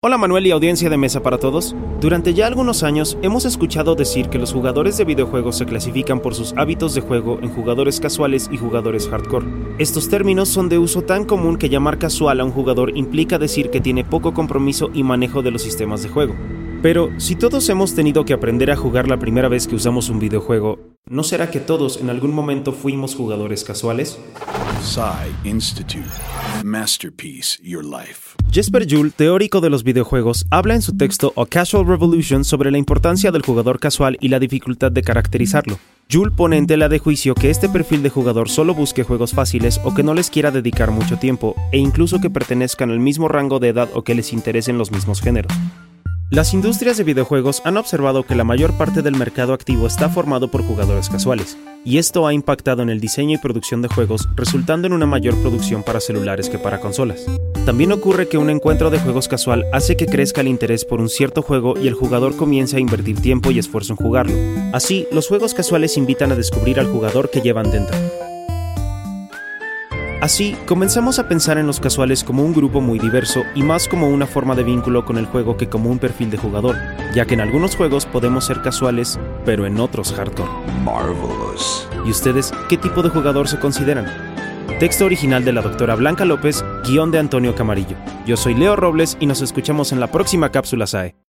Hola Manuel y audiencia de Mesa para Todos. Durante ya algunos años hemos escuchado decir que los jugadores de videojuegos se clasifican por sus hábitos de juego en jugadores casuales y jugadores hardcore. Estos términos son de uso tan común que llamar casual a un jugador implica decir que tiene poco compromiso y manejo de los sistemas de juego. Pero si todos hemos tenido que aprender a jugar la primera vez que usamos un videojuego, ¿no será que todos en algún momento fuimos jugadores casuales? Institute. Masterpiece Your Life. Jesper Juhl, teórico de los videojuegos, habla en su texto A Casual Revolution sobre la importancia del jugador casual y la dificultad de caracterizarlo. Juhl pone en tela de juicio que este perfil de jugador solo busque juegos fáciles o que no les quiera dedicar mucho tiempo, e incluso que pertenezcan al mismo rango de edad o que les interesen los mismos géneros. Las industrias de videojuegos han observado que la mayor parte del mercado activo está formado por jugadores casuales, y esto ha impactado en el diseño y producción de juegos, resultando en una mayor producción para celulares que para consolas. También ocurre que un encuentro de juegos casual hace que crezca el interés por un cierto juego y el jugador comienza a invertir tiempo y esfuerzo en jugarlo. Así, los juegos casuales invitan a descubrir al jugador que llevan dentro. Así, comenzamos a pensar en los casuales como un grupo muy diverso y más como una forma de vínculo con el juego que como un perfil de jugador, ya que en algunos juegos podemos ser casuales, pero en otros hardcore. Marvelous. ¿Y ustedes qué tipo de jugador se consideran? Texto original de la doctora Blanca López, guion de Antonio Camarillo. Yo soy Leo Robles y nos escuchamos en la próxima cápsula SAE.